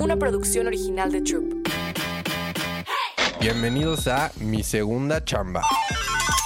una producción original de Troop. Bienvenidos a Mi Segunda Chamba,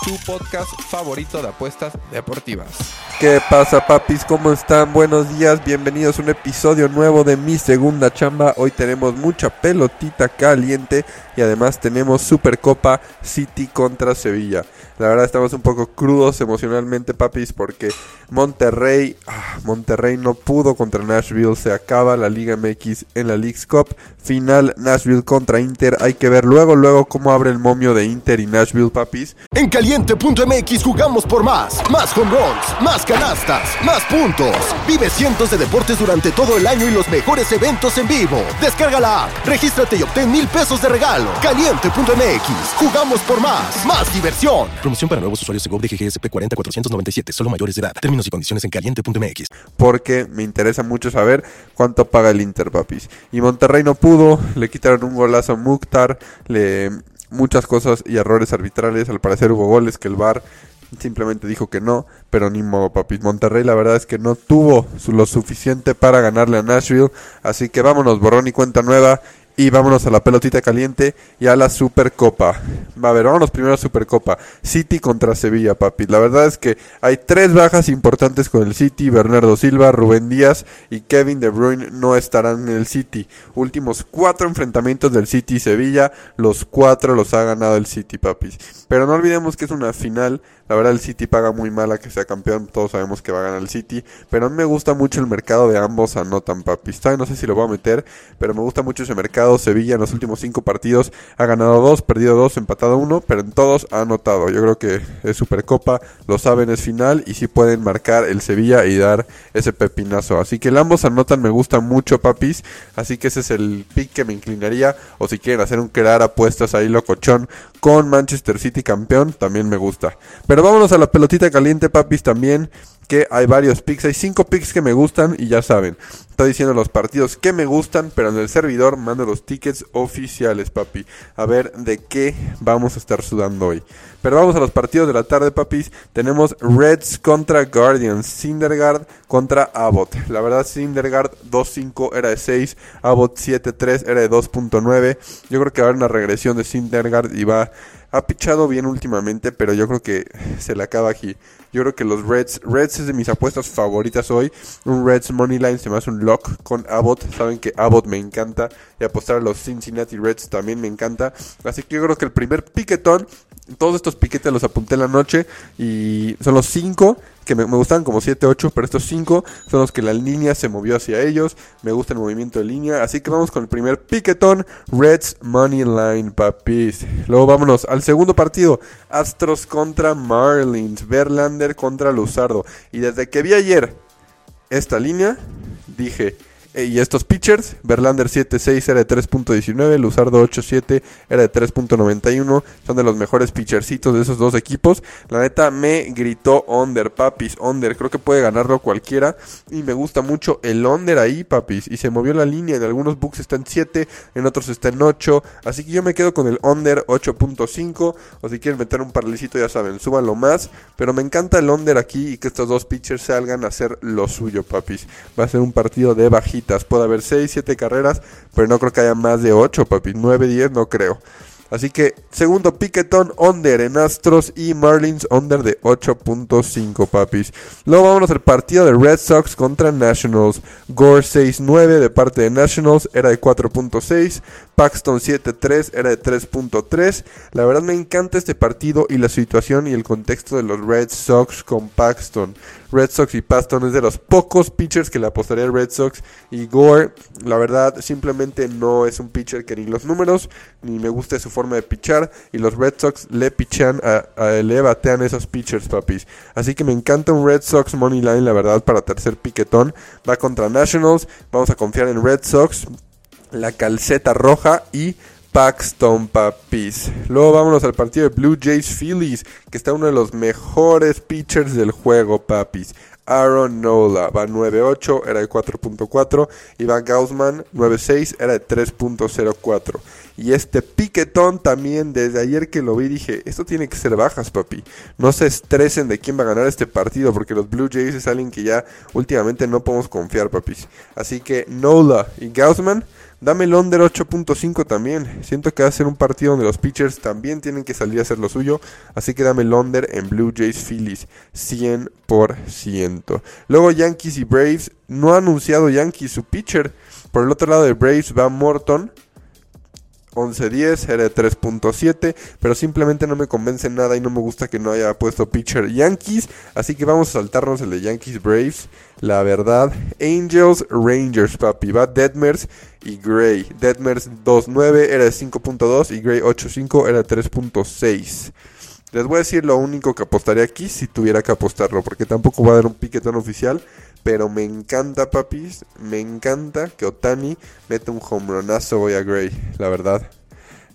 tu podcast favorito de apuestas deportivas. ¿Qué pasa papis? ¿Cómo están? Buenos días, bienvenidos a un episodio nuevo de Mi Segunda Chamba. Hoy tenemos mucha pelotita caliente y además tenemos Supercopa City contra Sevilla. La verdad estamos un poco crudos emocionalmente papis porque Monterrey, ah, Monterrey no pudo contra Nashville, se acaba la Liga MX en la League's Cup. Final Nashville contra Inter, hay que ver luego luego cómo abre el momio de Inter y Nashville papis. En caliente.mx jugamos por más, más home runs, más canastas, más puntos. Vive cientos de deportes durante todo el año y los mejores eventos en vivo. Descarga la app, regístrate y obtén mil pesos de regalo. Caliente.mx, jugamos por más, más diversión. Promoción para nuevos usuarios de GOV de GGSP 40497, solo mayores de edad. Términos y condiciones en caliente.mx. porque me interesa mucho saber cuánto paga el Inter, papis. Y Monterrey no pudo, le quitaron un golazo a Mukhtar, le muchas cosas y errores arbitrales, al parecer hubo goles que el VAR simplemente dijo que no, pero ni modo, papis. Monterrey la verdad es que no tuvo lo suficiente para ganarle a Nashville, así que vámonos, borrón y cuenta nueva. Y vámonos a la pelotita caliente y a la Supercopa. A ver, vámonos primero a Supercopa. City contra Sevilla, papi. La verdad es que hay tres bajas importantes con el City. Bernardo Silva, Rubén Díaz y Kevin De Bruyne no estarán en el City. Últimos cuatro enfrentamientos del City y Sevilla. Los cuatro los ha ganado el City, papis. Pero no olvidemos que es una final. La verdad el City paga muy mal a que sea campeón. Todos sabemos que va a ganar el City. Pero a mí me gusta mucho el mercado de ambos anotan. Todavía no sé si lo voy a meter. Pero me gusta mucho ese mercado. Sevilla en los últimos cinco partidos ha ganado dos, perdido dos, empatado uno. Pero en todos ha anotado. Yo creo que es Supercopa. Lo saben, es final. Y sí pueden marcar el Sevilla y dar ese pepinazo. Así que el ambos anotan me gusta mucho, papis. Así que ese es el pick que me inclinaría. O si quieren hacer un crear apuestas ahí locochón con Manchester City campeón, también me gusta. Pero vámonos a la pelotita caliente, papis, también. Que hay varios picks, hay cinco picks que me gustan y ya saben. Está diciendo los partidos que me gustan, pero en el servidor mando los tickets oficiales, papi. A ver de qué vamos a estar sudando hoy. Pero vamos a los partidos de la tarde, papis. Tenemos Reds contra Guardians, Syndergaard contra Abbott. La verdad, Syndergaard 2.5 era de 6, Abbott 7.3 era de 2.9. Yo creo que va a haber una regresión de Syndergaard y va... Ha pichado bien últimamente, pero yo creo que se le acaba aquí. Yo creo que los Reds, Reds es de mis apuestas favoritas hoy. Un Reds Moneyline se me hace un lock con Abbott. Saben que Abbott me encanta. Y apostar a los Cincinnati Reds también me encanta. Así que yo creo que el primer piquetón, todos estos piquetes los apunté en la noche. Y son los 5 que me, gustan como 7, 8, pero estos 5 son los que la línea se movió hacia ellos. Me gusta el movimiento de línea. Así que vamos con el primer piquetón. Reds Money Line, papis. Luego vámonos al segundo partido. Astros contra Marlins. Verlander contra Luzardo. Y desde que vi ayer esta línea, dije... "Ey, Y estos pitchers, Verlander 7.6 era de 3.19, Luzardo 8.7 era de 3.91, son de los mejores pitchercitos de esos dos equipos. La neta me gritó under, papis, under, creo que puede ganarlo cualquiera. Y me gusta mucho el under ahí, papis, y se movió la línea, en algunos books está en 7, en otros está en 8, así que yo me quedo con el under 8.5, o si quieren meter un parlecito ya saben, súbanlo más, pero me encanta el under aquí y que estos dos pitchers salgan a hacer lo suyo, papis. Va a ser un partido de bajitas. Puede haber 6, 7 carreras, pero no creo que haya más de 8, papis. 9, 10, no creo. Así que segundo piquetón under en Astros y Marlins under de 8.5 papis. Luego vámonos al partido de Red Sox contra Nationals. Gore 6.9 de parte de Nationals era de 4.6. Paxton 7.3 era de 3.3. La verdad me encanta este partido y la situación y el contexto de los Red Sox con Paxton. Red Sox y Paxton es de los pocos pitchers que le apostaría a Red Sox. Y Gore, la verdad, simplemente no es un pitcher que ni los números ni me gusta su forma de pichar. Y los Red Sox le pichan, a, a- le batean esos pitchers, papis. Así que me encanta un Red Sox Money Line, la verdad, para tercer piquetón. Va contra Nationals. Vamos a confiar en Red Sox la calceta roja y Paxton Papis. Luego vámonos al partido de Blue Jays Phillies, que está uno de los mejores pitchers del juego, papis. Aaron Nola va 9.8, era de 4.4. Iván Gaussman 9.6, era de 3.04. Y este piquetón también, desde ayer que lo vi, dije, esto tiene que ser bajas, papi. No se estresen de quién va a ganar este partido, porque los Blue Jays es alguien que ya últimamente no podemos confiar, papis. Así que Nola y Gaussman Dame el under 8.5 también. Siento que va a ser un partido donde los pitchers también tienen que salir a hacer lo suyo. Así que dame el under en Blue Jays Phillies 100%. Luego Yankees y Braves. No ha anunciado Yankees su pitcher. Por el otro lado de Braves va Morton. 11-10, era de 3.7, pero simplemente no me convence nada y no me gusta que no haya puesto pitcher Yankees, así que vamos a saltarnos el de Yankees Braves, la verdad, Angels Rangers, papi, va Deadmers y Gray, Deadmers 2.9 era de 5.2 y Gray 8.5 era de 3.6. Les voy a decir lo único que apostaría aquí si tuviera que apostarlo, porque tampoco va a dar un piquetón oficial. Pero me encanta, papis. Me encanta que Otani meta un hombronazo hoy a Gray, la verdad.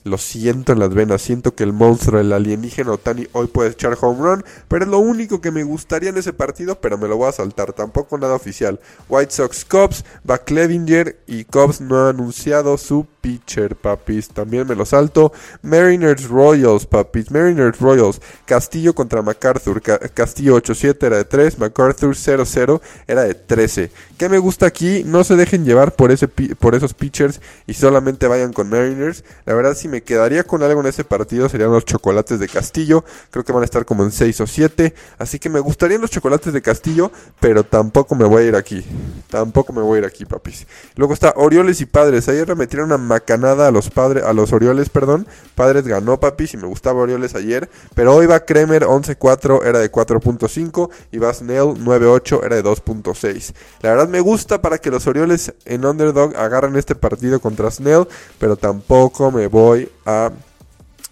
Lo siento en las venas, siento que el monstruo, el alienígena Otani hoy puede echar home run, pero es lo único que me gustaría en ese partido, pero me lo voy a saltar, tampoco nada oficial. White Sox Cubs, va Clevinger y Cubs no ha anunciado su pitcher, papis. También me lo salto. Mariners Royals, papis. Mariners Royals. Castillo contra MacArthur. Castillo 8-7 era de 3. MacArthur 0-0 era de 13. ¿Qué me gusta aquí? No se dejen llevar por, ese, por esos pitchers y solamente vayan con Mariners. La verdad, si me quedaría con algo en ese partido serían los chocolates de Castillo. Creo que van a estar como en 6 o 7. Así que me gustarían los chocolates de Castillo, pero tampoco me voy a ir aquí. Tampoco me voy a ir aquí, papis. Luego está Orioles y Padres. Ayer le metieron una macanada a los padres, a los Orioles, perdón. Padres ganó, papis, y me gustaba Orioles ayer. Pero hoy va Kremer 11-4, era de 4.5. Y va Snell 9-8, era de 2.6. La verdad me gusta para que los Orioles en underdog agarren este partido contra Snell. Pero tampoco me voy a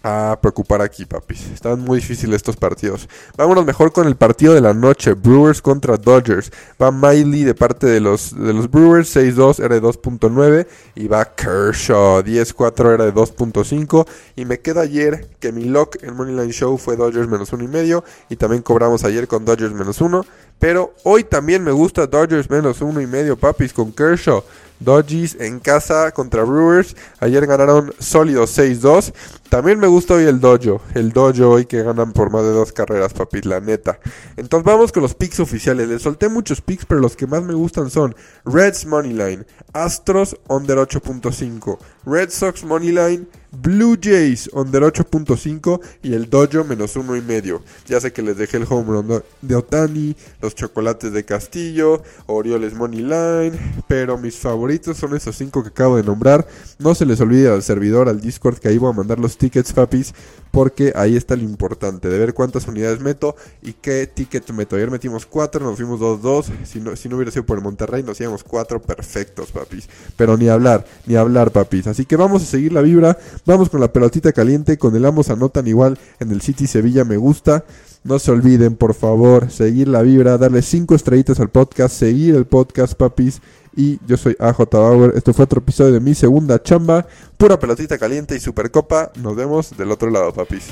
a preocupar aquí, papis. Están muy difíciles estos partidos. Vámonos mejor con el partido de la noche. Brewers contra Dodgers. Va Miley de parte de los, de los Brewers. 6-2 era de 2.9. Y va Kershaw. 10-4 era de 2.5. Y me queda ayer que mi lock en Moneyline Show fue Dodgers menos 1.5. Y también cobramos ayer con Dodgers menos 1. Pero hoy también me gusta Dodgers menos 1.5, papis, con Kershaw. Dodgers en casa contra Brewers. Ayer ganaron sólidos 6-2. También me gusta hoy el Dojo. El Dojo hoy que ganan por más de dos carreras, papi, la neta. Entonces vamos con los picks oficiales. Les solté muchos picks, pero los que más me gustan son Reds Moneyline, Astros under 8.5, Red Sox Moneyline, Blue Jays under 8.5 y el Dojo menos uno y medio. Ya sé que les dejé el home run de Otani, los chocolates de Castillo, Orioles Moneyline, pero mis favoritos son esos cinco que acabo de nombrar. No se les olvide al servidor, al Discord, que ahí voy a mandar los tickets, papis, porque ahí está lo importante, de ver cuántas unidades meto y qué ticket meto. Ayer metimos 4, nos fuimos 2-2, si no, si no hubiera sido por el Monterrey nos íbamos 4 perfectos, papis. Pero ni hablar, ni hablar, papis. Así que vamos a seguir la vibra, vamos con la pelotita caliente, con el Amos anotan igual en el City Sevilla, me gusta. No se olviden, por favor, seguir la vibra, darle 5 estrellitas al podcast, seguir el podcast, papis. Y yo soy AJ Bauer. Esto fue otro episodio de mi segunda chamba. Pura pelotita caliente y supercopa. Nos vemos del otro lado, papis.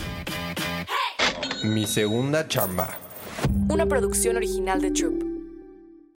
Mi segunda chamba. Una producción original de Troop.